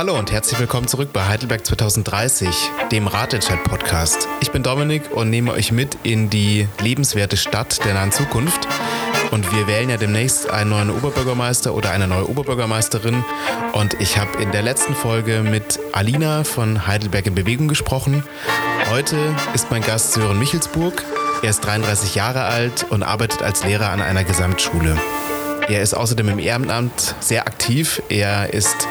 Hallo und herzlich willkommen zurück bei Heidelberg 2030, dem Ratentscheid-Podcast. Ich bin Dominik und nehme euch mit in die lebenswerte Stadt der nahen Zukunft. Und wir wählen ja demnächst einen neuen Oberbürgermeister oder eine neue Oberbürgermeisterin. Und ich habe in der letzten Folge mit Alina von Heidelberg in Bewegung gesprochen. Heute ist mein Gast Sören Michelsburg. Er ist 33 Jahre alt und arbeitet als Lehrer an einer Gesamtschule. Er ist außerdem im Ehrenamt sehr aktiv. Er ist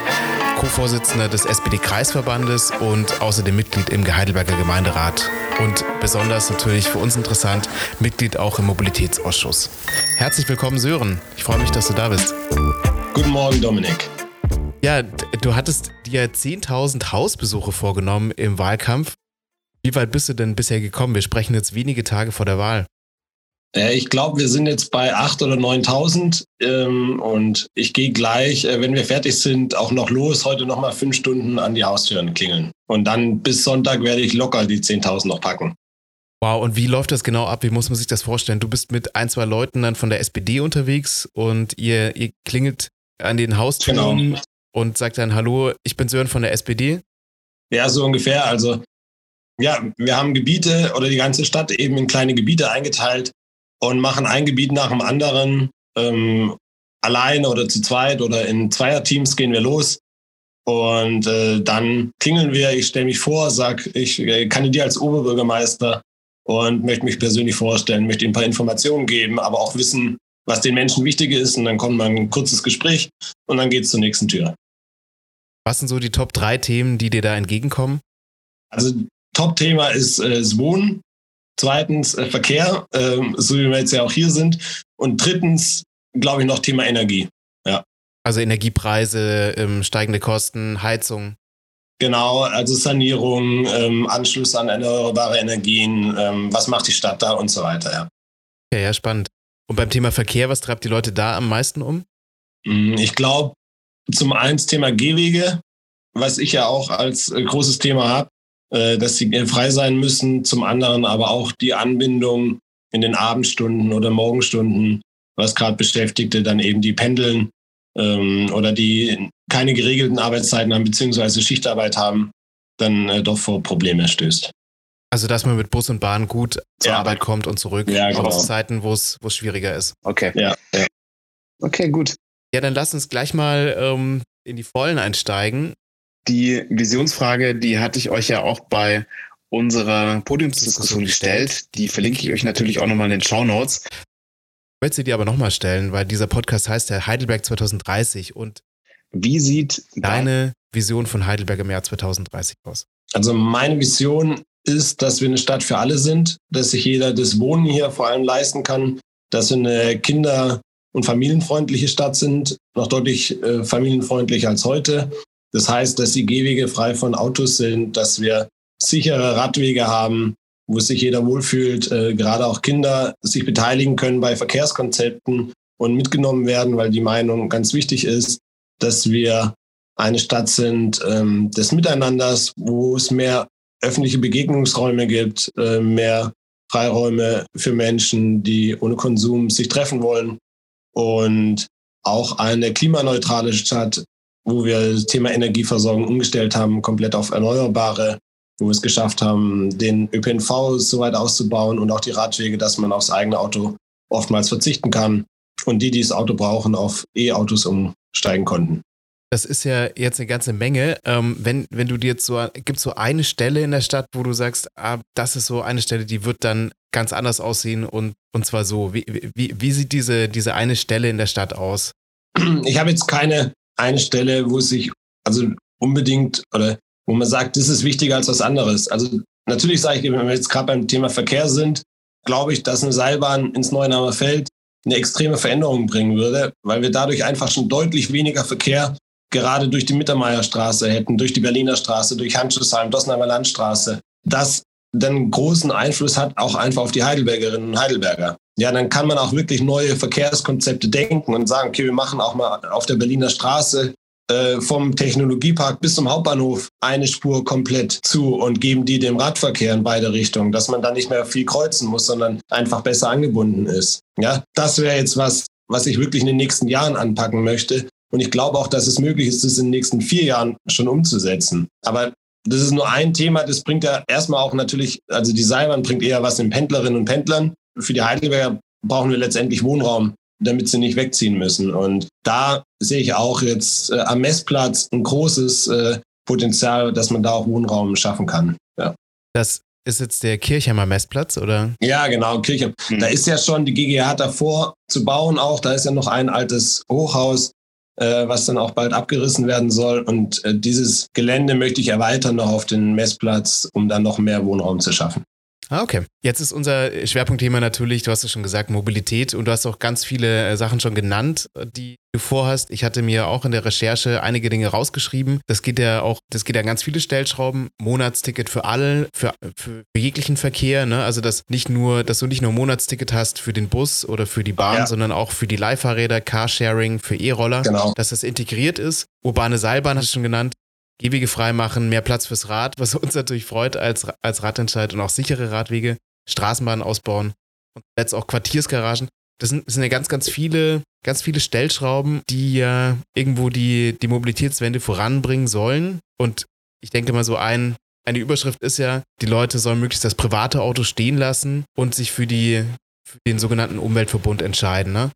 Co-Vorsitzender des SPD-Kreisverbandes und außerdem Mitglied im Heidelberger Gemeinderat. Und besonders natürlich für uns interessant, Mitglied auch im Mobilitätsausschuss. Herzlich willkommen, Sören. Ich freue mich, dass du da bist. Guten Morgen, Dominik. Ja, du hattest dir 10.000 Hausbesuche vorgenommen im Wahlkampf. Wie weit bist du denn bisher gekommen? Wir sprechen jetzt wenige Tage vor der Wahl. Äh, ich glaube, wir sind jetzt bei 8.000 oder 9.000 ähm, und ich gehe gleich, äh, wenn wir fertig sind, auch noch los, heute nochmal fünf Stunden an die Haustüren klingeln. Und dann bis Sonntag werde ich locker die 10.000 noch packen. Wow, und wie läuft das genau ab? Wie muss man sich das vorstellen? Du bist mit ein, zwei Leuten dann von der SPD unterwegs und ihr, ihr klingelt an den Haustüren genau. und sagt dann, hallo, ich bin Sören von der SPD. Ja, so ungefähr. Also ja, wir haben Gebiete oder die ganze Stadt eben in kleine Gebiete eingeteilt und machen ein Gebiet nach dem anderen. Ähm, alleine oder zu zweit oder in Zweierteams gehen wir los. Und äh, dann klingeln wir, ich stelle mich vor, sage, ich äh, kandidiere als Oberbürgermeister und möchte mich persönlich vorstellen, möchte ihnen ein paar Informationen geben, aber auch wissen, was den Menschen wichtig ist. Und dann kommt mal ein kurzes Gespräch und dann geht es zur nächsten Tür. Was sind so die Top drei Themen, die dir da entgegenkommen? Also Top-Thema ist äh, das Wohnen. Zweitens äh, Verkehr, ähm, so wie wir jetzt ja auch hier sind. Und drittens, glaube ich, noch Thema Energie. Ja. Also Energiepreise, ähm, steigende Kosten, Heizung. Genau, also Sanierung, ähm, Anschluss an erneuerbare Energien, ähm, was macht die Stadt da und so weiter, ja. Ja, ja, spannend. Und beim Thema Verkehr, was treibt die Leute da am meisten um? Mm, ich glaube, zum einen das Thema Gehwege, was ich ja auch als äh, großes Thema habe. Äh, dass sie frei sein müssen, zum anderen aber auch die Anbindung in den Abendstunden oder Morgenstunden, was gerade Beschäftigte dann eben die pendeln ähm, oder die keine geregelten Arbeitszeiten haben beziehungsweise Schichtarbeit haben, dann äh, doch vor Probleme stößt. Also, dass man mit Bus und Bahn gut zur ja. Arbeit kommt und zurück, ja, genau. aus Zeiten, wo es schwieriger ist. Okay. Ja, ja. Okay, gut. Ja, dann lass uns gleich mal ähm, in die Vollen einsteigen. Die Visionsfrage, die hatte ich euch ja auch bei unserer Podiumsdiskussion gestellt. Die verlinke ich euch natürlich auch nochmal in den Show Notes. Ich möchte sie dir aber nochmal stellen, weil dieser Podcast heißt ja Heidelberg 2030 und wie sieht deine Vision von Heidelberg im Jahr 2030 aus? Also meine Vision ist, dass wir eine Stadt für alle sind, dass sich jeder das Wohnen hier vor allem leisten kann, dass wir eine kinder- und familienfreundliche Stadt sind, noch deutlich äh, familienfreundlicher als heute, das heißt, dass die Gehwege frei von Autos sind, dass wir sichere Radwege haben, wo sich jeder wohlfühlt, äh, gerade auch Kinder sich beteiligen können bei Verkehrskonzepten und mitgenommen werden, weil die Meinung ganz wichtig ist, dass wir eine Stadt sind ähm, des Miteinanders, wo es mehr öffentliche Begegnungsräume gibt, äh, mehr Freiräume für Menschen, die ohne Konsum sich treffen wollen. Und auch eine klimaneutrale Stadt, wo wir das Thema Energieversorgung umgestellt haben, komplett auf Erneuerbare, wo wir es geschafft haben, den ÖPNV so weit auszubauen und auch die Radwege, dass man aufs eigene Auto oftmals verzichten kann und die, die das Auto brauchen, auf E-Autos umsteigen konnten. Das ist ja jetzt eine ganze Menge. Ähm, wenn, wenn du dir jetzt so, gibt es so eine Stelle in der Stadt, wo du sagst, ah, das ist so eine Stelle, die wird dann ganz anders aussehen und, und zwar so. Wie, wie, wie sieht diese, diese eine Stelle in der Stadt aus? Ich habe jetzt keine eine Stelle, wo es sich also unbedingt oder wo man sagt, das ist wichtiger als was anderes. Also natürlich sage ich, wenn wir jetzt gerade beim Thema Verkehr sind, glaube ich, dass eine Seilbahn ins Neuenheimer Feld eine extreme Veränderung bringen würde, weil wir dadurch einfach schon deutlich weniger Verkehr gerade durch die Mittermeierstraße hätten, durch die Berliner Straße, durch Hanschesheim, Dossenheimer Landstraße. Das dann großen Einfluss hat auch einfach auf die Heidelbergerinnen und Heidelberger. Ja, dann kann man auch wirklich neue Verkehrskonzepte denken und sagen, okay, wir machen auch mal auf der Berliner Straße äh, vom Technologiepark bis zum Hauptbahnhof eine Spur komplett zu und geben die dem Radverkehr in beide Richtungen, dass man da nicht mehr viel kreuzen muss, sondern einfach besser angebunden ist. Ja, das wäre jetzt was, was ich wirklich in den nächsten Jahren anpacken möchte, Und ich glaube auch, dass es möglich ist, das in den nächsten vier Jahren schon umzusetzen. Aber das ist nur ein Thema, das bringt ja erstmal auch natürlich, also die Seilbahn bringt eher was den Pendlerinnen und Pendlern. Für die Heidelberger brauchen wir letztendlich Wohnraum, damit sie nicht wegziehen müssen. Und da sehe ich auch jetzt äh, am Messplatz ein großes äh, Potenzial, dass man da auch Wohnraum schaffen kann. Ja. Das ist jetzt der Kirchheimer Messplatz, oder? Ja, genau, Kirchheim. Hm. Da ist ja schon die GGH davor zu bauen auch. Da ist ja noch ein altes Hochhaus, äh, was dann auch bald abgerissen werden soll. Und äh, dieses Gelände möchte ich erweitern noch auf den Messplatz, um dann noch mehr Wohnraum zu schaffen. Ah, okay. Jetzt ist unser Schwerpunktthema natürlich, du hast es schon gesagt, Mobilität und du hast auch ganz viele äh, Sachen schon genannt, die du vorhast. Ich hatte mir auch in der Recherche einige Dinge rausgeschrieben. Das geht ja auch, das geht ja ganz viele Stellschrauben. Monatsticket für alle, für, für, für jeglichen Verkehr, ne? Also dass nicht nur, dass du nicht nur Monatsticket hast für den Bus oder für die Bahn, ja. sondern auch für die Leihfahrräder, Carsharing, für E-Roller, genau. dass das integriert ist. Urbane Seilbahn hast du schon genannt. Gehwege freimachen, mehr Platz fürs Rad, was uns natürlich freut als, als Radentscheid und auch sichere Radwege, Straßenbahnen ausbauen und jetzt auch Quartiersgaragen. Das sind, das sind ja ganz, ganz viele, ganz viele Stellschrauben, die ja irgendwo die, die Mobilitätswende voranbringen sollen. Und ich denke mal so ein, eine Überschrift ist ja, die Leute sollen möglichst das private Auto stehen lassen und sich für, die, für den sogenannten Umweltverbund entscheiden. Ne?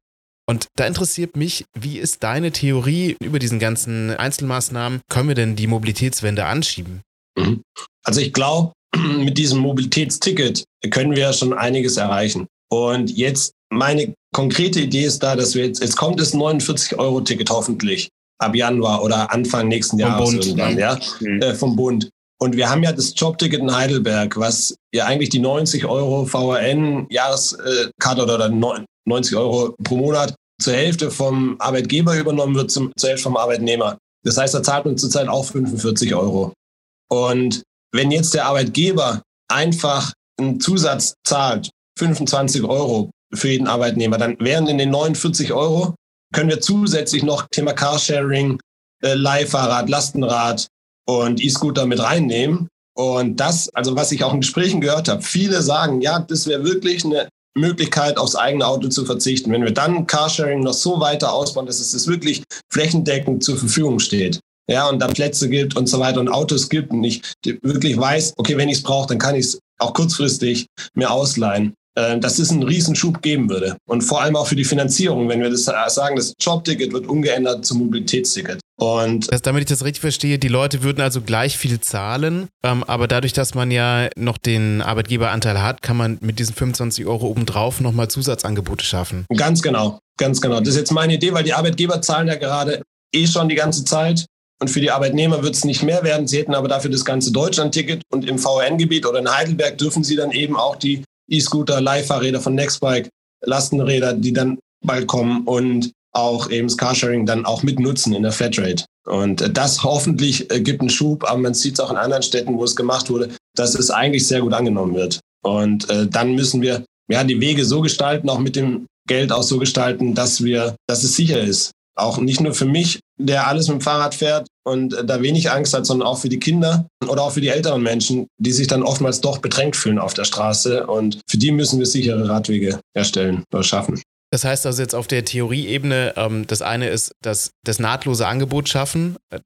Und da interessiert mich, wie ist deine Theorie über diesen ganzen Einzelmaßnahmen? Können wir denn die Mobilitätswende anschieben? Mhm. Also ich glaube, mit diesem Mobilitätsticket können wir schon einiges erreichen. Und jetzt meine konkrete Idee ist da, dass wir jetzt, jetzt kommt das 49-Euro-Ticket hoffentlich ab Januar oder Anfang nächsten Jahres vom Bund, irgendwann, ja, mhm. äh, vom Bund. Und wir haben ja das Jobticket in Heidelberg, was ja eigentlich die 90 Euro VRN-Jahreskarte oder 90 Euro pro Monat zur Hälfte vom Arbeitgeber übernommen wird, zum, zur Hälfte vom Arbeitnehmer. Das heißt, da zahlt man zurzeit auch 45 Euro. Und wenn jetzt der Arbeitgeber einfach einen Zusatz zahlt, 25 Euro für jeden Arbeitnehmer, dann wären in den 49 Euro, können wir zusätzlich noch Thema Carsharing, äh, Leihfahrrad, Lastenrad und E-Scooter mit reinnehmen. Und das, also was ich auch in Gesprächen gehört habe, viele sagen, ja, das wäre wirklich eine Möglichkeit, aufs eigene Auto zu verzichten. Wenn wir dann Carsharing noch so weiter ausbauen, dass es wirklich flächendeckend zur Verfügung steht, ja, und da Plätze gibt und so weiter und Autos gibt und ich wirklich weiß, okay, wenn ich es brauche, dann kann ich es auch kurzfristig mir ausleihen. Äh, dass es einen Riesenschub geben würde. Und vor allem auch für die Finanzierung, wenn wir das sagen, das Jobticket wird umgeändert zum Mobilitätsticket. Und das, damit ich das richtig verstehe, die Leute würden also gleich viel zahlen, ähm, aber dadurch, dass man ja noch den Arbeitgeberanteil hat, kann man mit diesen 25 Euro obendrauf nochmal Zusatzangebote schaffen. Ganz genau, ganz genau. Das ist jetzt meine Idee, weil die Arbeitgeber zahlen ja gerade eh schon die ganze Zeit. Und für die Arbeitnehmer wird es nicht mehr werden. Sie hätten aber dafür das ganze Deutschland-Ticket und im VN-Gebiet oder in Heidelberg dürfen sie dann eben auch die E-Scooter, Leihfahrräder von Nextbike, Lastenräder, die dann bald kommen und auch eben das Carsharing dann auch mitnutzen in der Flatrate. Und das hoffentlich äh, gibt einen Schub, aber man sieht es auch in anderen Städten, wo es gemacht wurde, dass es eigentlich sehr gut angenommen wird. Und äh, dann müssen wir ja die Wege so gestalten, auch mit dem Geld auch so gestalten, dass wir, dass es sicher ist. Auch nicht nur für mich, der alles mit dem Fahrrad fährt und da wenig Angst hat, sondern auch für die Kinder oder auch für die älteren Menschen, die sich dann oftmals doch bedrängt fühlen auf der Straße. Und für die müssen wir sichere Radwege erstellen oder schaffen. Das heißt also jetzt auf der Theorieebene, ähm, das eine ist das, das nahtlose Angebot schaffen, äh,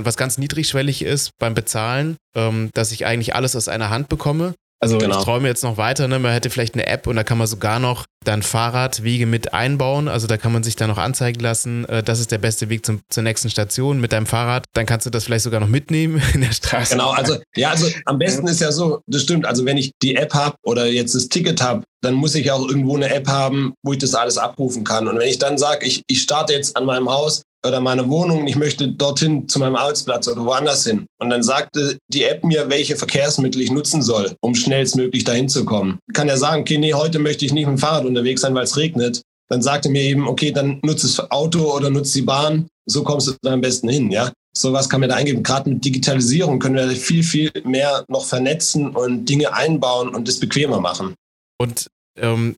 was ganz niedrigschwellig ist beim Bezahlen, ähm, dass ich eigentlich alles aus einer Hand bekomme. Also genau. ich träume jetzt noch weiter, ne? man hätte vielleicht eine App und da kann man sogar noch dann Fahrradwege mit einbauen. Also da kann man sich dann noch anzeigen lassen, äh, das ist der beste Weg zum, zur nächsten Station mit deinem Fahrrad. Dann kannst du das vielleicht sogar noch mitnehmen in der Straße. Genau, also ja, also am besten ist ja so, das stimmt. Also wenn ich die App habe oder jetzt das Ticket habe, dann muss ich auch irgendwo eine App haben, wo ich das alles abrufen kann. Und wenn ich dann sage, ich, ich starte jetzt an meinem Haus oder meine Wohnung, ich möchte dorthin zu meinem Arbeitsplatz oder woanders hin. Und dann sagte die App mir, welche Verkehrsmittel ich nutzen soll, um schnellstmöglich dahin zu kommen. Kann ja sagen, okay, nee, heute möchte ich nicht mit dem Fahrrad unterwegs sein, weil es regnet. Dann sagte mir eben, okay, dann nutze das Auto oder nutze die Bahn. So kommst du dann am besten hin, ja. Sowas kann man da eingeben. Gerade mit Digitalisierung können wir viel, viel mehr noch vernetzen und Dinge einbauen und das bequemer machen. Und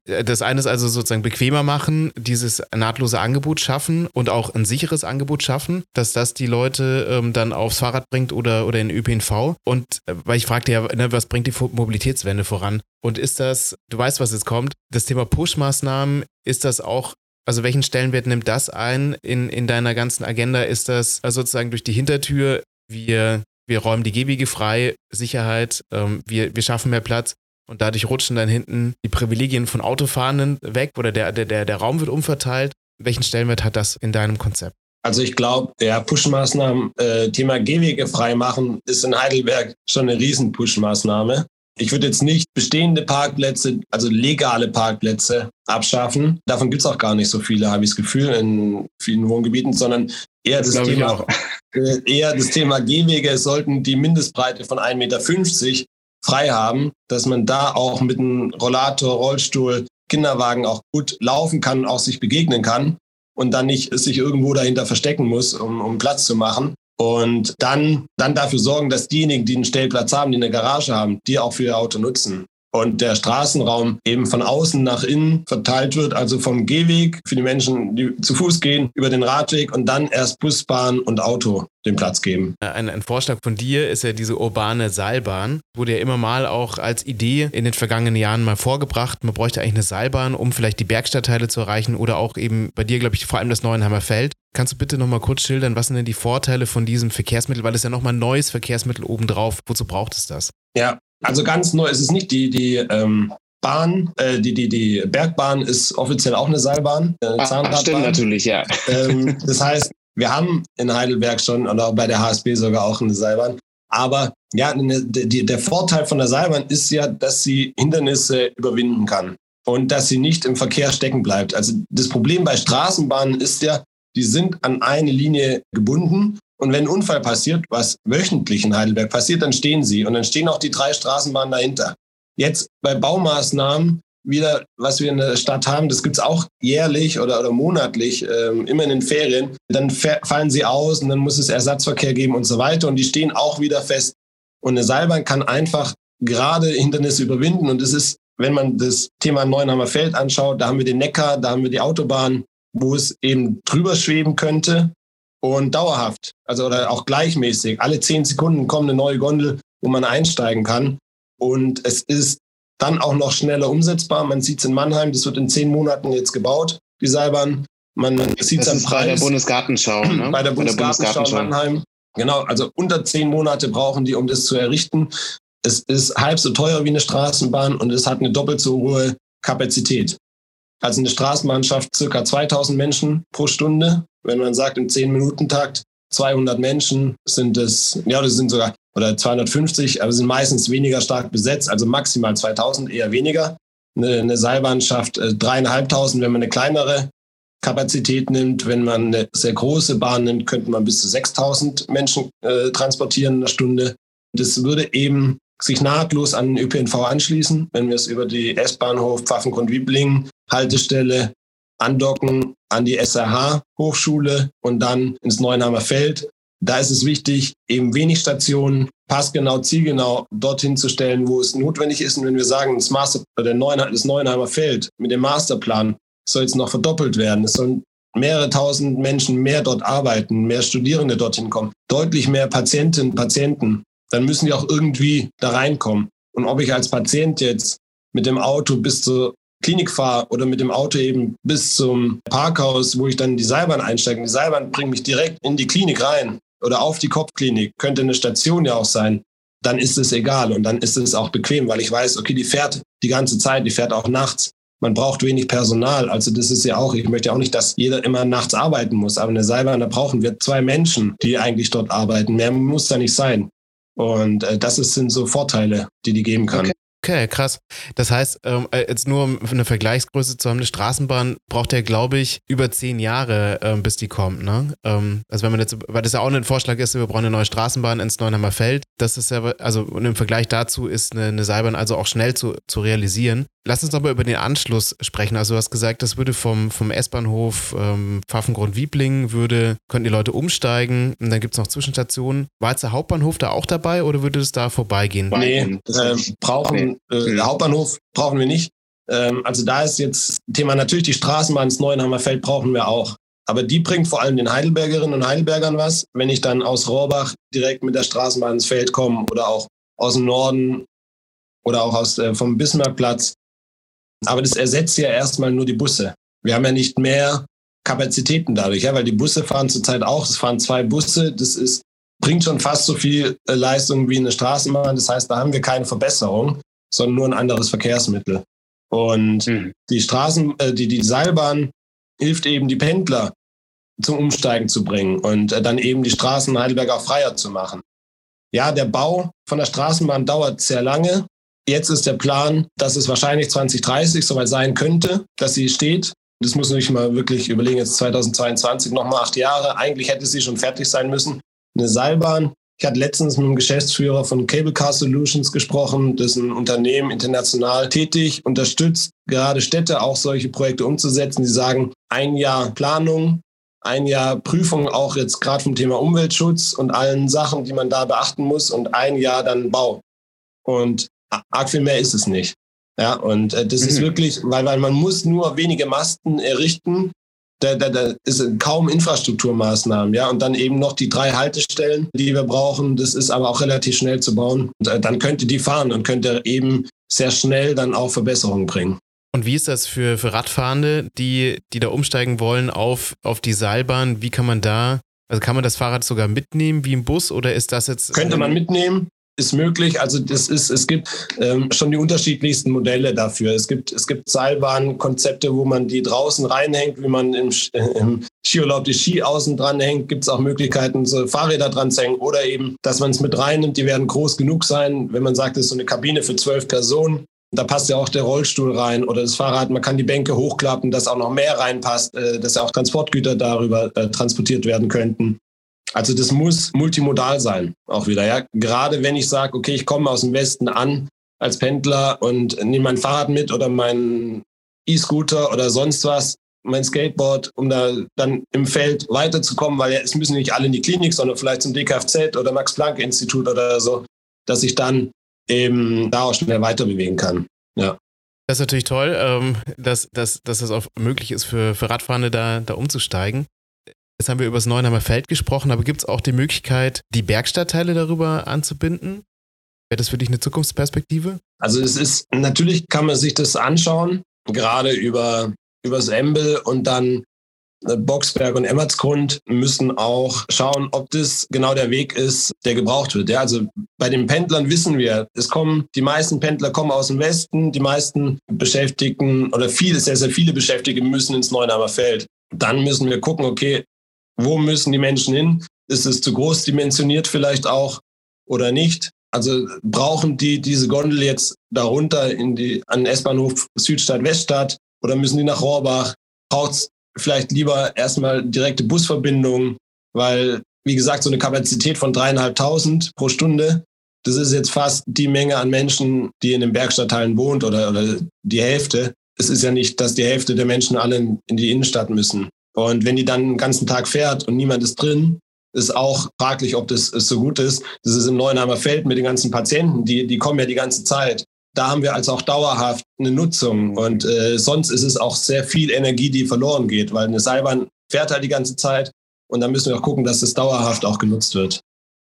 das eine ist also sozusagen bequemer machen, dieses nahtlose Angebot schaffen und auch ein sicheres Angebot schaffen, dass das die Leute ähm, dann aufs Fahrrad bringt oder, oder in ÖPNV. Und äh, weil ich fragte ja, ne, was bringt die Mobilitätswende voran? Und ist das, du weißt, was jetzt kommt, das Thema Push-Maßnahmen, ist das auch Also welchen Stellenwert nimmt das ein in, in deiner ganzen Agenda? Ist das also sozusagen durch die Hintertür, wir, wir räumen die Gehwege frei, Sicherheit, ähm, wir, wir schaffen mehr Platz und dadurch rutschen dann hinten die Privilegien von Autofahrenden weg oder der, der, der, der Raum wird umverteilt. Welchen Stellenwert hat das in deinem Konzept? Also ich glaube, ja, Push-Maßnahmen, äh, Thema Gehwege freimachen, ist in Heidelberg schon eine riesen Push-Maßnahme. Ich würde jetzt nicht bestehende Parkplätze, also legale Parkplätze abschaffen. Davon gibt es auch gar nicht so viele, habe ich das Gefühl, in vielen Wohngebieten, sondern eher das, das Thema, äh, eher das Thema Gehwege. Es sollten die Mindestbreite von 1,50 Meter frei haben, dass man da auch mit einem Rollator, Rollstuhl, Kinderwagen auch gut laufen kann, auch sich begegnen kann und dann nicht sich irgendwo dahinter verstecken muss, um, um Platz zu machen. Und dann, dann dafür sorgen, dass diejenigen, die einen Stellplatz haben, die eine Garage haben, die auch für ihr Auto nutzen und der Straßenraum eben von außen nach innen verteilt wird, also vom Gehweg für die Menschen, die zu Fuß gehen, über den Radweg und dann erst Bus, Bahn und Auto den Platz geben. Ein, ein, Vorschlag von dir ist ja diese urbane Seilbahn. Wurde ja immer mal auch als Idee in den vergangenen Jahren mal vorgebracht. Man bräuchte eigentlich eine Seilbahn, um vielleicht die Bergstadtteile zu erreichen oder auch eben bei dir, glaube ich, vor allem das Neuenheimer Feld. Kannst du bitte nochmal kurz schildern, was sind denn die Vorteile von diesem Verkehrsmittel? Weil es ja nochmal ein neues Verkehrsmittel obendrauf. Wozu braucht es das? Ja, also ganz neu ist es nicht. Die, die ähm, Bahn, äh, die, die, die Bergbahn ist offiziell auch eine Seilbahn. Ah, Zahnradbahn. Stimmt natürlich, ja. Ähm, das heißt, wir haben in Heidelberg schon oder auch bei der HSB sogar auch eine Seilbahn. Aber ja, eine, die, der Vorteil von der Seilbahn ist ja, dass sie Hindernisse überwinden kann und dass sie nicht im Verkehr stecken bleibt. Also das Problem bei Straßenbahnen ist ja, die sind an eine Linie gebunden und wenn ein Unfall passiert, was wöchentlich in Heidelberg passiert, dann stehen sie und dann stehen auch die drei Straßenbahnen dahinter. Jetzt bei Baumaßnahmen wieder, was wir in der Stadt haben, das gibt's auch jährlich oder, oder monatlich, ähm, immer in den Ferien. Dann fallen sie aus und dann muss es Ersatzverkehr geben und so weiter und die stehen auch wieder fest. Und eine Seilbahn kann einfach gerade Hindernisse überwinden und es ist, wenn man das Thema Neuenheimer Feld anschaut, da haben wir den Neckar, da haben wir die Autobahn, wo es eben drüber schweben könnte und dauerhaft, also oder auch gleichmäßig. Alle zehn Sekunden kommt eine neue Gondel, wo man einsteigen kann. Und es ist dann auch noch schneller umsetzbar. Man sieht es in Mannheim, das wird in zehn Monaten jetzt gebaut, die Seilbahn. Man sieht es am Preis. Bei der Bundesgartenschau. Ne? Bei der Bundesgartenschau, in Mannheim. Genau, also unter zehn Monate brauchen die, um das zu errichten. Es ist halb so teuer wie eine Straßenbahn und es hat eine doppelt so hohe Kapazität. Also eine Straßenbahn schafft circa 2000 Menschen pro Stunde. Wenn man sagt, im 10-Minuten-Takt 200 Menschen sind es, ja, das sind sogar, oder 250, aber sind meistens weniger stark besetzt, also maximal 2000, eher weniger. Eine, eine Seilbahn schafft äh, dreieinhalbtausend, wenn man eine kleinere Kapazität nimmt. Wenn man eine sehr große Bahn nimmt, könnte man bis zu 6000 Menschen äh, transportieren in einer Stunde. Das würde eben sich nahtlos an den ÖPNV anschließen, wenn wir es über die S-Bahnhof Pfaffengrund-Wieblingen Haltestelle andocken an die SRH-Hochschule und dann ins Neuenheimer Feld. Da ist es wichtig, eben wenig Stationen, passgenau, zielgenau dorthin zu stellen, wo es notwendig ist. Und wenn wir sagen, das, Master, der Neuenheimer, das Neuenheimer Feld mit dem Masterplan soll jetzt noch verdoppelt werden. Es sollen mehrere tausend Menschen mehr dort arbeiten, mehr Studierende dorthin kommen, deutlich mehr Patientinnen, Patienten. Dann müssen die auch irgendwie da reinkommen. Und ob ich als Patient jetzt mit dem Auto bis zur Klinik fahre oder mit dem Auto eben bis zum Parkhaus, wo ich dann in die Seilbahn einsteige. Die Seilbahn bringt mich direkt in die Klinik rein oder auf die Kopfklinik. Könnte eine Station ja auch sein. Dann ist es egal und dann ist es auch bequem, weil ich weiß, okay, die fährt die ganze Zeit, die fährt auch nachts. Man braucht wenig Personal. Also das ist ja auch, ich möchte auch nicht, dass jeder immer nachts arbeiten muss. Aber eine Seilbahn, da brauchen wir zwei Menschen, die eigentlich dort arbeiten. Mehr muss da nicht sein. Und äh, das sind so Vorteile, die die geben kann. Okay. Okay, krass. Das heißt, ähm, äh, jetzt nur um eine Vergleichsgröße zu haben, eine Straßenbahn braucht ja, glaube ich, über zehn Jahre, ähm, bis die kommt. Ne? Ähm, also wenn man jetzt, weil das ja auch ein Vorschlag ist, wir brauchen eine neue Straßenbahn ins Neuenheimer Feld. Das ist ja, also und im Vergleich dazu ist eine, eine Seilbahn also auch schnell zu, zu realisieren. Lass uns aber über den Anschluss sprechen. Also du hast gesagt, das würde vom, vom S-Bahnhof ähm, Pfaffengrund-Wieblingen, würde, könnten die Leute umsteigen und dann gibt es noch Zwischenstationen. War jetzt der Hauptbahnhof da auch dabei oder würde es da vorbeigehen? Nee, äh, brauchen, äh, der Hauptbahnhof brauchen wir nicht. Ähm, also da ist jetzt Thema natürlich die Straßenbahn ins Neuenheimer Feld brauchen wir auch. Aber die bringt vor allem den Heidelbergerinnen und Heidelbergern was, wenn ich dann aus Rohrbach direkt mit der Straßenbahn ins Feld komme oder auch aus dem Norden oder auch aus, äh, vom Bismarckplatz aber das ersetzt ja erstmal nur die Busse. wir haben ja nicht mehr Kapazitäten dadurch, ja, weil die Busse fahren zurzeit auch, es fahren zwei Busse, das ist, bringt schon fast so viel äh, Leistung wie eine Straßenbahn. Das heißt, da haben wir keine Verbesserung, sondern nur ein anderes Verkehrsmittel. Und mhm. die Straßen, äh, die, die Seilbahn hilft eben die Pendler zum Umsteigen zu bringen und äh, dann eben die Straßen Heidelberg auch freier zu machen. Ja, der Bau von der Straßenbahn dauert sehr lange. Jetzt ist der Plan, dass es wahrscheinlich 2030 soweit sein könnte, dass sie steht. Das muss ich mal wirklich überlegen, jetzt 2022 nochmal acht Jahre. Eigentlich hätte sie schon fertig sein müssen. Eine Seilbahn. Ich hatte letztens mit dem Geschäftsführer von Cable Car Solutions gesprochen. Das ist ein Unternehmen international tätig, unterstützt gerade Städte auch solche Projekte umzusetzen. Die sagen, ein Jahr Planung, ein Jahr Prüfung auch jetzt gerade vom Thema Umweltschutz und allen Sachen, die man da beachten muss und ein Jahr dann Bau. Und arg viel mehr ist es nicht. Ja, und äh, das mhm. ist wirklich, weil, weil man muss nur wenige Masten errichten. Da, da, da ist kaum Infrastrukturmaßnahmen, ja, und dann eben noch die drei Haltestellen, die wir brauchen. Das ist aber auch relativ schnell zu bauen. Und, äh, dann könnte die fahren und könnte eben sehr schnell dann auch Verbesserungen bringen. Und wie ist das für, für Radfahrende, die, die da umsteigen wollen auf, auf die Seilbahn? Wie kann man da, also kann man das Fahrrad sogar mitnehmen wie im Bus oder ist das jetzt. Könnte man mitnehmen, ist möglich. Also das ist, es gibt ähm, schon die unterschiedlichsten Modelle dafür. Es gibt, es gibt Seilbahnkonzepte, wo man die draußen reinhängt, wie man im, äh, im Skiurlaub die Ski außen dran hängt. Gibt es auch Möglichkeiten, so Fahrräder dran zu hängen oder eben, dass man es mit reinnimmt. Die werden groß genug sein, wenn man sagt, es ist so eine Kabine für zwölf Personen. Da passt ja auch der Rollstuhl rein oder das Fahrrad. Man kann die Bänke hochklappen, dass auch noch mehr reinpasst, äh, dass ja auch Transportgüter darüber äh, transportiert werden könnten. Also das muss multimodal sein, auch wieder. Ja, gerade wenn ich sage, okay, ich komme aus dem Westen an als Pendler und nehme mein Fahrrad mit oder mein E-Scooter oder sonst was, mein Skateboard, um da dann im Feld weiterzukommen, weil ja, es müssen nicht alle in die Klinik, sondern vielleicht zum DKFZ oder Max-Planck-Institut oder so, dass ich dann eben da auch schnell weiter bewegen kann. Ja. Das ist natürlich toll, ähm, dass, dass, dass das auch möglich ist für, für Radfahrende da, da umzusteigen. Jetzt haben wir über das Neuenheimer Feld gesprochen, aber gibt es auch die Möglichkeit, die Bergstadtteile darüber anzubinden? Wäre das für dich eine Zukunftsperspektive? Also es ist, natürlich kann man sich das anschauen, gerade über, übers Embel und dann äh, Boxberg und Emmertsgrund müssen auch schauen, ob das genau der Weg ist, der gebraucht wird. Ja, also bei den Pendlern wissen wir, es kommen, die meisten Pendler kommen aus dem Westen, die meisten Beschäftigten oder viele, sehr, sehr viele Beschäftigte müssen ins Neunheimer Feld. Dann müssen wir gucken, okay, wo müssen die Menschen hin? Ist es zu groß dimensioniert vielleicht auch oder nicht? Also brauchen die diese Gondel jetzt darunter in die, an den S-Bahnhof Südstadt, Weststadt oder müssen die nach Rohrbach? Braucht es vielleicht lieber erstmal direkte Busverbindungen, weil, wie gesagt, so eine Kapazität von dreieinhalbtausend pro Stunde, das ist jetzt fast die Menge an Menschen, die in den Bergstadtteilen wohnt oder, oder die Hälfte. Es ist ja nicht, dass die Hälfte der Menschen alle in, in die Innenstadt müssen. Und wenn die dann den ganzen Tag fährt und niemand ist drin, ist auch fraglich, ob das so gut ist. Das ist im Neuenheimer Feld mit den ganzen Patienten, die, die kommen ja die ganze Zeit da haben wir also auch dauerhaft eine Nutzung. Und äh, sonst ist es auch sehr viel Energie, die verloren geht, weil eine Seilbahn fährt halt die ganze Zeit. Und da müssen wir auch gucken, dass es dauerhaft auch genutzt wird.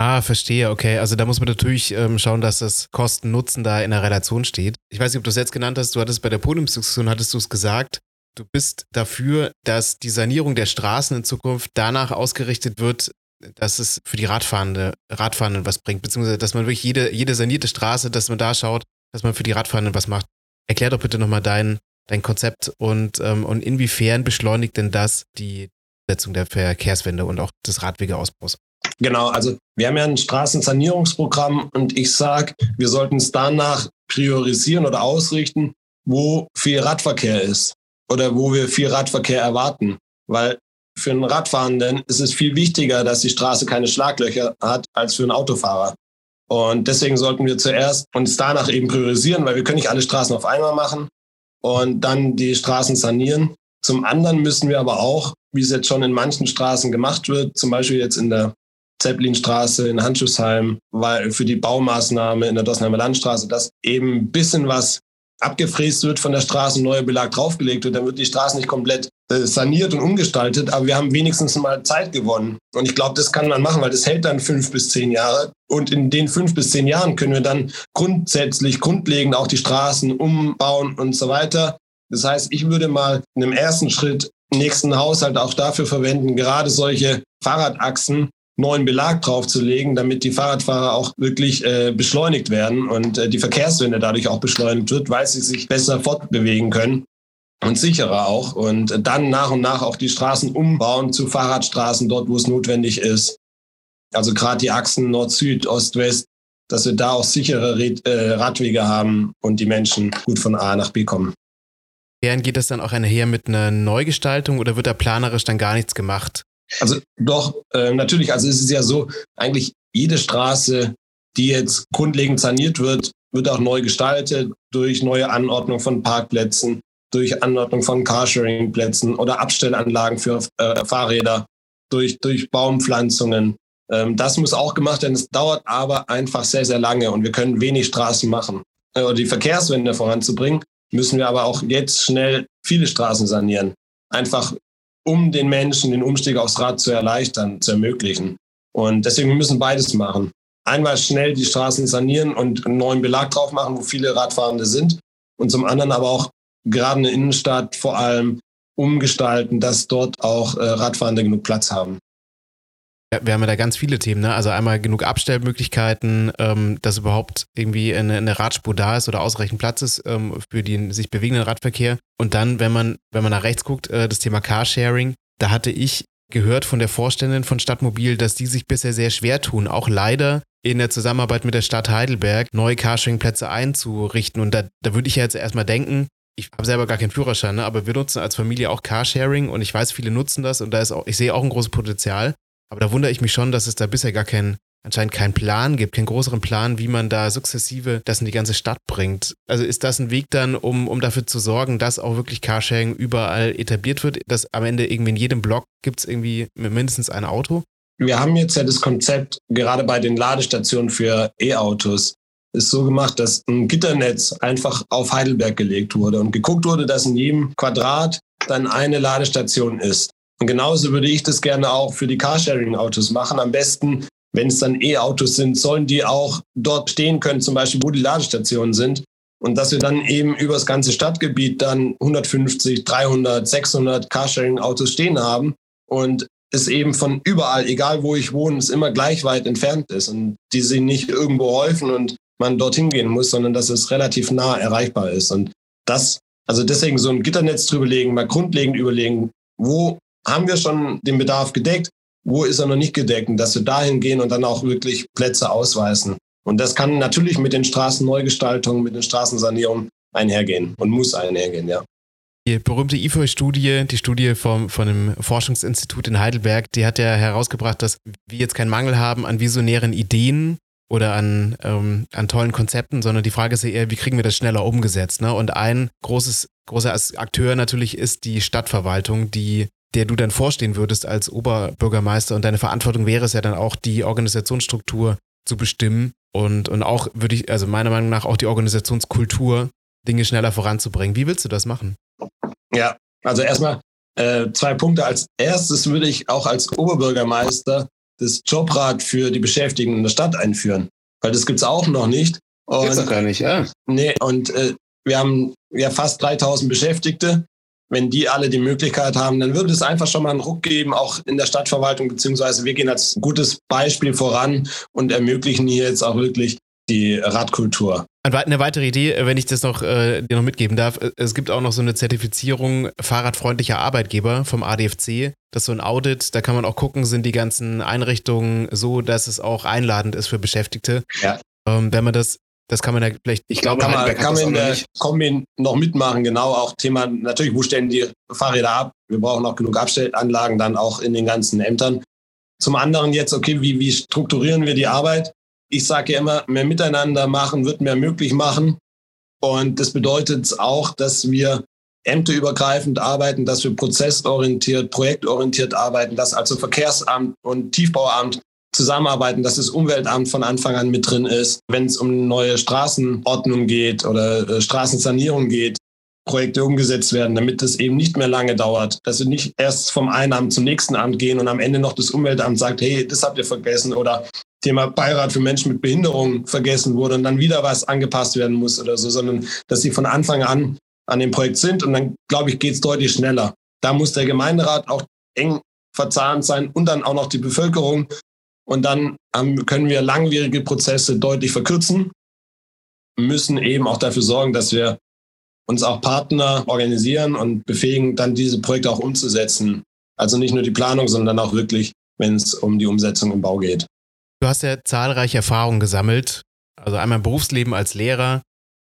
Ah, verstehe, okay. Also da muss man natürlich ähm, schauen, dass das Kosten-Nutzen da in der Relation steht. Ich weiß nicht, ob du es jetzt genannt hast, du hattest bei der Podiumsdiskussion, hattest du es gesagt, du bist dafür, dass die Sanierung der Straßen in Zukunft danach ausgerichtet wird, dass es für die Radfahrende, Radfahrenden was bringt, beziehungsweise dass man wirklich jede, jede sanierte Straße, dass man da schaut, dass man für die Radfahrenden was macht. Erklär doch bitte nochmal dein, dein Konzept und, ähm, und inwiefern beschleunigt denn das die Setzung der Verkehrswende und auch des Radwegeausbaus? Genau, also wir haben ja ein Straßensanierungsprogramm und ich sage, wir sollten es danach priorisieren oder ausrichten, wo viel Radverkehr ist oder wo wir viel Radverkehr erwarten. Weil für einen Radfahrenden ist es viel wichtiger, dass die Straße keine Schlaglöcher hat, als für einen Autofahrer. Und deswegen sollten wir zuerst uns danach eben priorisieren, weil wir können nicht alle Straßen auf einmal machen und dann die Straßen sanieren. Zum anderen müssen wir aber auch, wie es jetzt schon in manchen Straßen gemacht wird, zum Beispiel jetzt in der Zeppelinstraße in Handschuhsheim, weil für die Baumaßnahme in der Dossenheimer Landstraße, dass eben ein bisschen was abgefräst wird von der Straße, neuer Belag draufgelegt wird, dann wird die Straße nicht komplett äh, saniert und umgestaltet, aber wir haben wenigstens mal Zeit gewonnen. Und ich glaube, das kann man machen, weil das hält dann fünf bis zehn Jahre. Und in den fünf bis zehn Jahren können wir dann grundsätzlich, grundlegend auch die Straßen umbauen und so weiter. Das heißt, ich würde mal in einem ersten Schritt nächsten Haushalt auch dafür verwenden, gerade solche Fahrradachsen neuen Belag draufzulegen, damit die Fahrradfahrer auch wirklich äh, beschleunigt werden und äh, die Verkehrswende dadurch auch beschleunigt wird, weil sie sich besser fortbewegen können und sicherer auch. Und dann nach und nach auch die Straßen umbauen zu Fahrradstraßen dort, wo es notwendig ist. Also gerade die Achsen Nord-Süd, Ost-West, dass wir da auch sichere äh, Radwege haben und die Menschen gut von A nach B kommen. Gern geht das dann auch einher mit einer Neugestaltung oder wird da planerisch dann gar nichts gemacht? Also doch, äh, natürlich, also es ist ja so, eigentlich jede Straße, die jetzt grundlegend saniert wird, wird auch neu gestaltet durch neue Anordnung von Parkplätzen, durch Anordnung von Carsharing-Plätzen oder Abstellanlagen für äh, Fahrräder, durch, durch Baumpflanzungen. Ähm, das muss auch gemacht werden. Es dauert aber einfach sehr, sehr lange und wir können wenig Straßen machen. Äh, die Verkehrswende voranzubringen, müssen wir aber auch jetzt schnell viele Straßen sanieren. Einfach um den Menschen den Umstieg aufs Rad zu erleichtern, zu ermöglichen. Und deswegen müssen wir beides machen. Einmal schnell die Straßen sanieren und einen neuen Belag drauf machen, wo viele Radfahrende sind. Und zum anderen aber auch gerade in der Innenstadt vor allem umgestalten, dass dort auch äh, Radfahrende genug Platz haben. Ja, wir haben ja da ganz viele Themen, ne? Also einmal genug Abstellmöglichkeiten, ähm, dass überhaupt irgendwie eine, eine, Radspur da ist oder ausreichend Platz ist ähm, für den sich bewegenden Radverkehr. Und dann, wenn man, wenn man nach rechts guckt, äh, das Thema Carsharing, da hatte ich gehört von der Vorständin von Stadtmobil, dass die sich bisher sehr schwer tun, auch leider in der Zusammenarbeit mit der Stadt Heidelberg neue Carsharing-Plätze einzurichten. Und da, da würde ich ja jetzt erstmal denken, ich habe selber gar keinen Führerschein, ne? aber wir nutzen als Familie auch Carsharing und ich weiß, viele nutzen das und da ist auch, ich sehe auch ein großes Potenzial. Aber da wundere ich mich schon, dass es da bisher gar keinen, anscheinend keinen Plan gibt, keinen größeren Plan, wie man da sukzessive das in die ganze Stadt bringt. Also ist das ein Weg dann, um, um dafür zu sorgen, dass auch wirklich Carsharing überall etabliert wird, dass am Ende irgendwie in jedem Block gibt es irgendwie mindestens ein Auto? Wir haben jetzt ja das Konzept gerade bei den Ladestationen für E-Autos ist so gemacht, dass ein Gitternetz einfach auf Heidelberg gelegt wurde und geguckt wurde, dass in jedem Quadrat dann eine Ladestation ist. Und genauso würde ich das gerne auch für die Carsharing-Autos machen. Am besten, wenn es dann E-Autos sind, sollen die auch dort stehen können, zum Beispiel, wo die Ladestationen sind. Und dass wir dann eben über das ganze Stadtgebiet dann 150, 300, 600 Carsharing-Autos stehen haben und es eben von überall, egal wo ich wohne, es immer gleich weit entfernt ist und die sich nicht irgendwo häufen und man dorthin gehen muss, sondern dass es relativ nah erreichbar ist. Und das, also deswegen so ein Gitternetz drüberlegen, mal grundlegend überlegen, wo haben wir schon den Bedarf gedeckt, wo ist er noch nicht gedeckt und dass wir dahin gehen und dann auch wirklich Plätze ausweisen. Und das kann natürlich mit den Straßenneugestaltungen, mit den Straßensanierungen einhergehen und muss einhergehen, ja. Die berühmte IFO-Studie, die Studie vom, von dem Forschungsinstitut in Heidelberg, die hat ja herausgebracht, dass wir jetzt keinen Mangel haben an visionären Ideen, oder an, ähm, an tollen Konzepten, sondern die Frage ist ja eher, wie kriegen wir das schneller umgesetzt? Ne? Und ein großes, großer Akteur natürlich ist die Stadtverwaltung, die der du dann vorstehen würdest als Oberbürgermeister und deine Verantwortung wäre es ja dann auch, die Organisationsstruktur zu bestimmen und, und auch würde ich, also meiner Meinung nach auch die Organisationskultur, Dinge schneller voranzubringen. Wie willst du das machen? Ja, also erstmal äh, zwei Punkte. Als erstes würde ich auch als Oberbürgermeister das Jobrad für die Beschäftigten in der Stadt einführen. Weil das gibt's auch noch nicht. Und, gibt's doch gar nicht, ja. Nee, und äh, wir haben ja fast 3000 Beschäftigte. Wenn die alle die Möglichkeit haben, dann würde es einfach schon mal einen Ruck geben, auch in der Stadtverwaltung, beziehungsweise wir gehen als gutes Beispiel voran und ermöglichen hier jetzt auch wirklich die Radkultur. Eine weitere Idee, äh, wenn ich das noch äh, dir noch mitgeben darf, äh, es gibt auch noch so eine Zertifizierung fahrradfreundlicher Arbeitgeber vom ADFC. Das ist so ein Audit, da kann man auch gucken, sind die ganzen Einrichtungen so, dass es auch einladend ist für Beschäftigte. Ja. Ähm, wenn man das, das kann man da vielleicht. Ich glaube, kann man, kann man in der Kombi noch mitmachen, genau. Auch Thema, natürlich, wo stellen die Fahrräder ab? Wir brauchen auch genug Abstellanlagen dann auch in den ganzen Ämtern. Zum anderen jetzt, okay, wie, wie strukturieren wir die Arbeit? ich sage ja immer, mehr Miteinander machen wird mehr möglich machen. Und das bedeutet auch, dass wir ämterübergreifend arbeiten, dass wir prozessorientiert, projektorientiert arbeiten, dass also Verkehrsamt und Tiefbauamt zusammenarbeiten, dass das Umweltamt von Anfang an mit drin ist, wenn es um neue Straßenordnung geht oder äh, Straßensanierung geht, Projekte umgesetzt werden, damit es eben nicht mehr lange dauert, dass wir nicht erst vom einen Amt zum nächsten Amt gehen und am Ende noch das Umweltamt sagt, hey, das habt ihr vergessen oder Thema Beirat für Menschen mit Behinderung vergessen wurde und dann wieder was angepasst werden muss oder so, sondern dass sie von Anfang an an dem Projekt sind. Und dann, glaube ich, geht es deutlich schneller. Da muss der Gemeinderat auch eng verzahnt sein und dann auch noch die Bevölkerung. Und dann ähm, können wir langwierige Prozesse deutlich verkürzen, müssen eben auch dafür sorgen, dass wir uns auch Partner organisieren und befähigen, dann diese Projekte auch umzusetzen. Also nicht nur die Planung, sondern auch wirklich, wenn es um die Umsetzung im Bau geht. Du hast ja zahlreiche Erfahrungen gesammelt, also einmal im Berufsleben als Lehrer,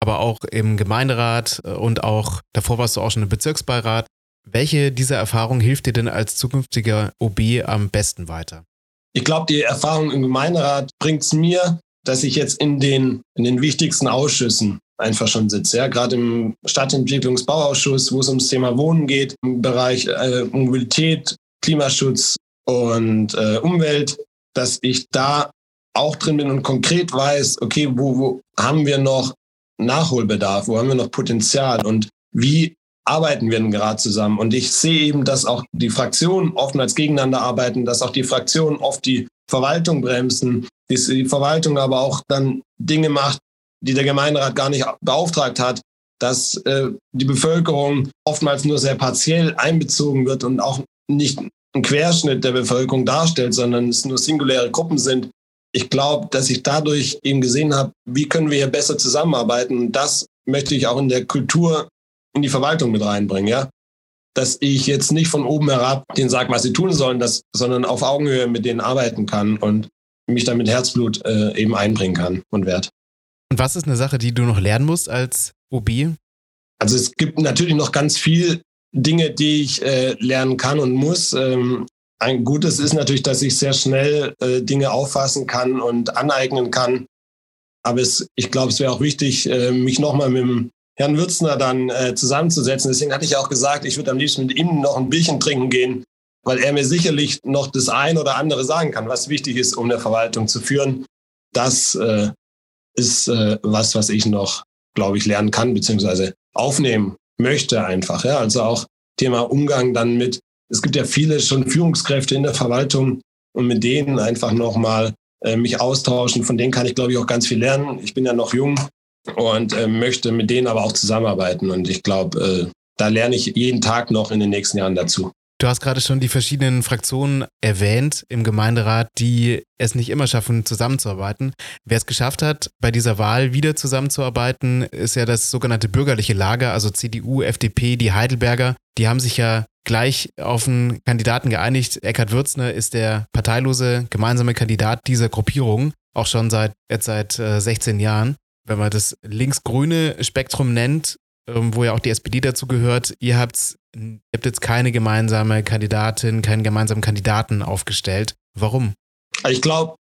aber auch im Gemeinderat äh, und auch davor warst du auch schon im Bezirksbeirat. Welche dieser Erfahrungen hilft dir denn als zukünftiger OB am besten weiter? Ich glaube, die Erfahrung im Gemeinderat bringt es mir, dass ich jetzt in den, in den wichtigsten Ausschüssen einfach schon sitze. Ja, gerade im Stadtentwicklungsbauausschuss, wo es ums Thema Wohnen geht, im Bereich äh, Mobilität, Klimaschutz und äh, Umwelt, dass ich da auch drin bin und konkret weiß, okay, wo, wo haben wir noch Nachholbedarf, wo haben wir noch Potenzial und wie arbeiten wir denn gerade zusammen? Und ich sehe eben, dass auch die Fraktionen oftmals gegeneinander arbeiten, dass auch die Fraktionen oft die Verwaltung bremsen, dass die Verwaltung aber auch dann Dinge macht, die der Gemeinderat gar nicht beauftragt hat, dass äh, die Bevölkerung oftmals nur sehr partiell einbezogen wird und auch nicht ein Querschnitt der Bevölkerung darstellt, sondern es nur singuläre Gruppen sind. Ich glaube, dass ich dadurch eben gesehen habe, wie können wir hier besser zusammenarbeiten. Und das möchte ich auch in der Kultur in die Verwaltung mit reinbringen, ja. Dass ich jetzt nicht von oben herab denen sage, was sie tun sollen, das, sondern auf Augenhöhe mit denen arbeiten kann und mich dann mit Herzblut äh, eben einbringen kann und wert. Und was ist eine Sache, die du noch lernen musst als OB? Also es gibt natürlich noch ganz viel Dinge, die ich äh, lernen kann und muss. Ähm, ein gutes ist natürlich, dass ich sehr schnell äh, Dinge auffassen kann und aneignen kann. Aber es, ich glaube, es wäre auch wichtig, äh, mich nochmal mit dem Herrn Würzner dann äh, zusammenzusetzen. Deswegen hatte ich auch gesagt, ich würde am liebsten mit ihm noch ein Bierchen trinken gehen, weil er mir sicherlich noch das ein oder andere sagen kann, was wichtig ist, um eine Verwaltung zu führen. Das äh, ist äh, was, was ich noch, glaube ich, lernen kann, beziehungsweise aufnehmen möchte einfach. Ja? Also auch Thema Umgang dann mit, es gibt ja viele schon Führungskräfte in der Verwaltung und mit denen einfach nochmal äh, mich austauschen. Von denen kann ich, glaube ich, auch ganz viel lernen. Ich bin ja noch jung und äh, möchte mit denen aber auch zusammenarbeiten. Und ich glaube, äh, da lerne ich jeden Tag noch in den nächsten Jahren dazu. Du hast gerade schon die verschiedenen Fraktionen erwähnt im Gemeinderat, die es nicht immer schaffen, zusammenzuarbeiten. Wer es geschafft hat, bei dieser Wahl wieder zusammenzuarbeiten, ist ja das sogenannte bürgerliche Lager, also CDU, FDP, die Heidelberger. Die haben sich ja gleich auf einen Kandidaten geeinigt. Eckhard Würzner ist der parteilose gemeinsame Kandidat dieser Gruppierung, auch schon seit, seit äh, 16 Jahren wenn man das links-grüne Spektrum nennt, ähm, wo ja auch die SPD dazu gehört, ihr habt, habt jetzt keine gemeinsame Kandidatin, keinen gemeinsamen Kandidaten aufgestellt. Warum? Ich glaube,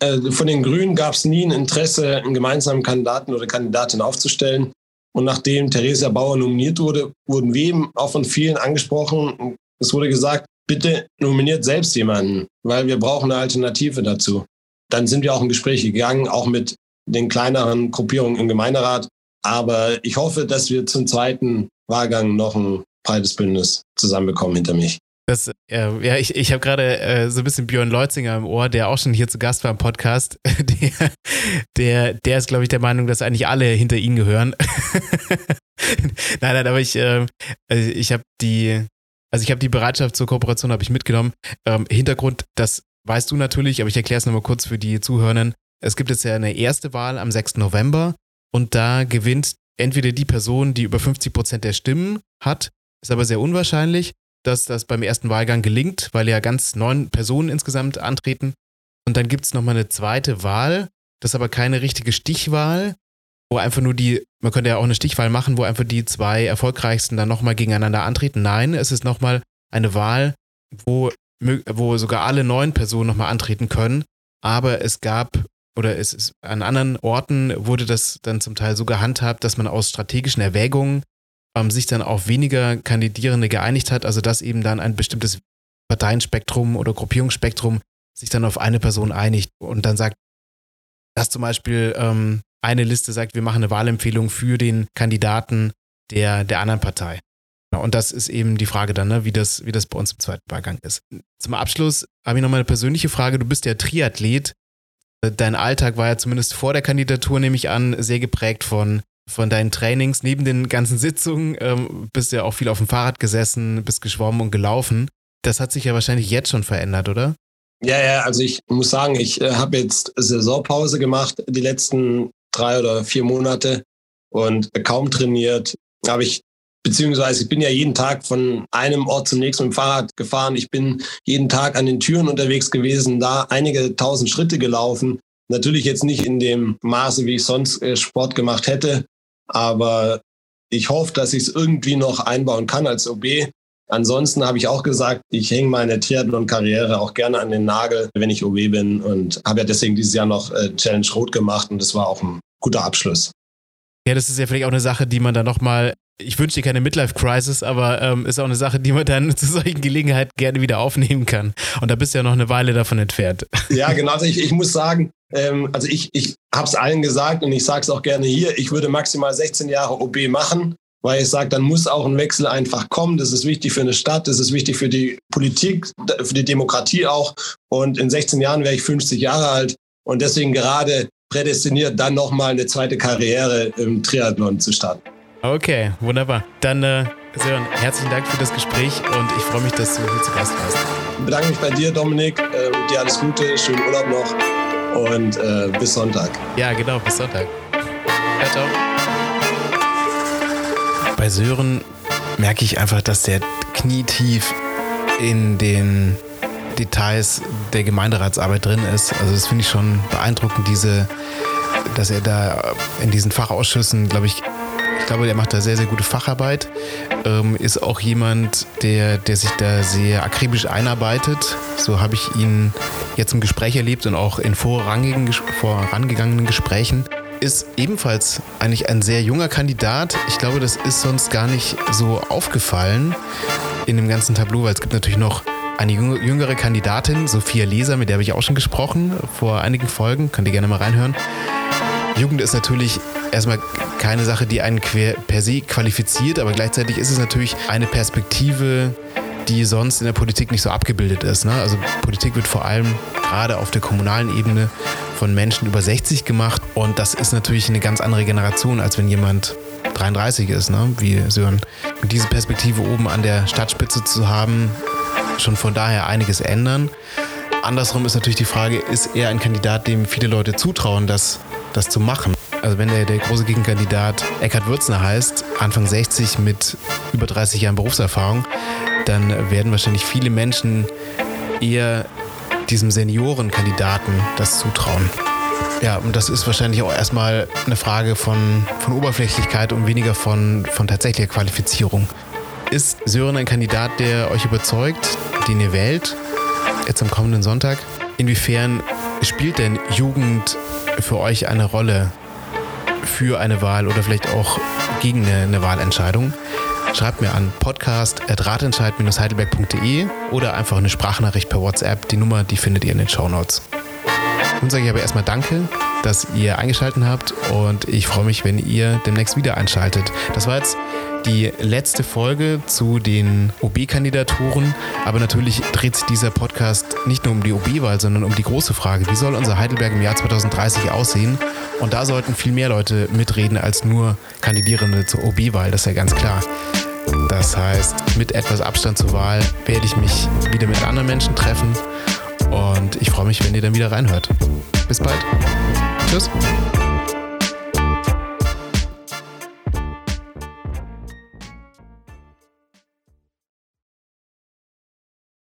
äh, von den Grünen gab es nie ein Interesse, einen gemeinsamen Kandidaten oder Kandidatin aufzustellen. Und nachdem Theresia Bauer nominiert wurde, wurden wir eben auch von vielen angesprochen. Es wurde gesagt, bitte nominiert selbst jemanden, weil wir brauchen eine Alternative dazu. Dann sind wir auch in Gespräche gegangen, auch mit den kleineren Gruppierungen im Gemeinderat. Aber ich hoffe, dass wir zum zweiten Wahlgang noch ein breites Bündnis zusammenbekommen hinter mich. Das, äh, ja, ich, ich habe gerade äh, so ein bisschen Björn Leutzinger im Ohr, der auch schon hier zu Gast war im Podcast. Der, der, der ist, glaube ich, der Meinung, dass eigentlich alle hinter ihn gehören. nein, nein, aber ich, äh, also ich habe die, also ich habe die Bereitschaft zur Kooperation habe ich mitgenommen. Ähm, Hintergrund, das weißt du natürlich, aber ich erkläre es nochmal kurz für die Zuhörenden. Es gibt jetzt ja eine erste Wahl am 6. November und da gewinnt entweder die Person, die über 50 Prozent der Stimmen hat, ist aber sehr unwahrscheinlich, dass das beim ersten Wahlgang gelingt, weil ja ganz neun Personen insgesamt antreten. Und dann gibt es nochmal eine zweite Wahl, das ist aber keine richtige Stichwahl, wo einfach nur die, man könnte ja auch eine Stichwahl machen, wo einfach die zwei erfolgreichsten dann nochmal gegeneinander antreten. Nein, es ist nochmal eine Wahl, wo, wo sogar alle neun Personen nochmal antreten können. Aber es gab oder es ist an anderen Orten wurde das dann zum Teil so gehandhabt, dass man aus strategischen Erwägungen ähm, sich dann auf weniger Kandidierende geeinigt hat, also dass eben dann ein bestimmtes Parteienspektrum oder Gruppierungsspektrum sich dann auf eine Person einigt und dann sagt, dass zum Beispiel ähm, eine Liste sagt, wir machen eine Wahlempfehlung für den Kandidaten der, der anderen Partei. Und das ist eben die Frage dann, ne, wie, das, wie das bei uns im zweiten Wahlgang ist. Zum Abschluss habe ich noch mal eine persönliche Frage. Du bist ja Triathlet. Dein Alltag war ja zumindest vor der Kandidatur, nehme ich an, sehr geprägt von von deinen Trainings, neben den ganzen Sitzungen, ähm, bist ja auch viel auf dem Fahrrad gesessen, bist geschwommen und gelaufen. Das hat sich ja wahrscheinlich jetzt schon verändert, oder? Ja, ja, also ich muss sagen, ich äh, habe jetzt Saisonpause gemacht, die letzten drei oder vier Monate und kaum trainiert. Habe ich, beziehungsweise ich bin ja jeden Tag von einem Ort zum nächsten mit dem Fahrrad gefahren. Ich bin jeden Tag an den Türen unterwegs gewesen, da einige tausend Schritte gelaufen. Natürlich jetzt nicht in dem Maße, wie ich sonst äh, Sport gemacht hätte, aber ich hoffe, dass ich es irgendwie noch einbauen kann als OB. Ansonsten habe ich auch gesagt, ich hänge meine Triathlon-Karriere auch gerne an den Nagel, wenn ich OB bin und habe ja deswegen dieses Jahr noch äh, Challenge Rot gemacht und das war auch ein guter Abschluss. Ja, das ist ja vielleicht auch eine Sache, die man dann nochmal, ich wünsche dir keine Midlife-Crisis, aber ähm, ist auch eine Sache, die man dann zu solchen Gelegenheiten gerne wieder aufnehmen kann. Und da bist du ja noch eine Weile davon entfernt. Ja, genau. Also ich, ich muss sagen, ähm, also ich, ich habe es allen gesagt und ich sage es auch gerne hier, ich würde maximal 16 Jahre OB machen, weil ich sage, dann muss auch ein Wechsel einfach kommen. Das ist wichtig für eine Stadt, das ist wichtig für die Politik, für die Demokratie auch. Und in 16 Jahren wäre ich 50 Jahre alt und deswegen gerade prädestiniert, dann nochmal eine zweite Karriere im Triathlon zu starten. Okay, wunderbar. Dann äh, Sören, herzlichen Dank für das Gespräch und ich freue mich, dass du hier zu Gast warst. Ich bedanke mich bei dir, Dominik. Äh, dir alles Gute, schönen Urlaub noch und äh, bis Sonntag. Ja, genau, bis Sonntag. Ciao, ciao. Bei Sören merke ich einfach, dass der knietief in den Details der Gemeinderatsarbeit drin ist. Also das finde ich schon beeindruckend, diese, dass er da in diesen Fachausschüssen, glaube ich, ich glaube, der macht da sehr, sehr gute Facharbeit. Ähm, ist auch jemand, der, der sich da sehr akribisch einarbeitet. So habe ich ihn jetzt im Gespräch erlebt und auch in vorangigen, vorangegangenen Gesprächen. Ist ebenfalls eigentlich ein sehr junger Kandidat. Ich glaube, das ist sonst gar nicht so aufgefallen in dem ganzen Tableau, weil es gibt natürlich noch eine jüngere Kandidatin, Sophia Leser, mit der habe ich auch schon gesprochen vor einigen Folgen. Könnt ihr gerne mal reinhören. Jugend ist natürlich erstmal keine Sache, die einen per se qualifiziert, aber gleichzeitig ist es natürlich eine Perspektive, die sonst in der Politik nicht so abgebildet ist. Ne? Also Politik wird vor allem gerade auf der kommunalen Ebene von Menschen über 60 gemacht und das ist natürlich eine ganz andere Generation, als wenn jemand 33 ist, ne? wie Sören. Und diese Perspektive oben an der Stadtspitze zu haben, schon von daher einiges ändern. Andersrum ist natürlich die Frage, ist er ein Kandidat, dem viele Leute zutrauen, das, das zu machen? Also wenn der, der große Gegenkandidat Eckhard Würzner heißt, Anfang 60 mit über 30 Jahren Berufserfahrung, dann werden wahrscheinlich viele Menschen eher diesem Seniorenkandidaten das zutrauen. Ja, und das ist wahrscheinlich auch erstmal eine Frage von, von Oberflächlichkeit und weniger von, von tatsächlicher Qualifizierung. Ist Sören ein Kandidat, der euch überzeugt, den ihr wählt, jetzt am kommenden Sonntag? Inwiefern spielt denn Jugend für euch eine Rolle für eine Wahl oder vielleicht auch gegen eine, eine Wahlentscheidung? Schreibt mir an podcast.ratentscheid-heidelberg.de oder einfach eine Sprachnachricht per WhatsApp. Die Nummer, die findet ihr in den Show Notes. Nun sage ich aber erstmal Danke, dass ihr eingeschaltet habt und ich freue mich, wenn ihr demnächst wieder einschaltet. Das war jetzt die letzte Folge zu den OB-Kandidaturen. Aber natürlich dreht sich dieser Podcast nicht nur um die OB-Wahl, sondern um die große Frage, wie soll unser Heidelberg im Jahr 2030 aussehen? Und da sollten viel mehr Leute mitreden als nur Kandidierende zur OB-Wahl, das ist ja ganz klar. Das heißt, mit etwas Abstand zur Wahl werde ich mich wieder mit anderen Menschen treffen und ich freue mich, wenn ihr dann wieder reinhört. Bis bald. Tschüss.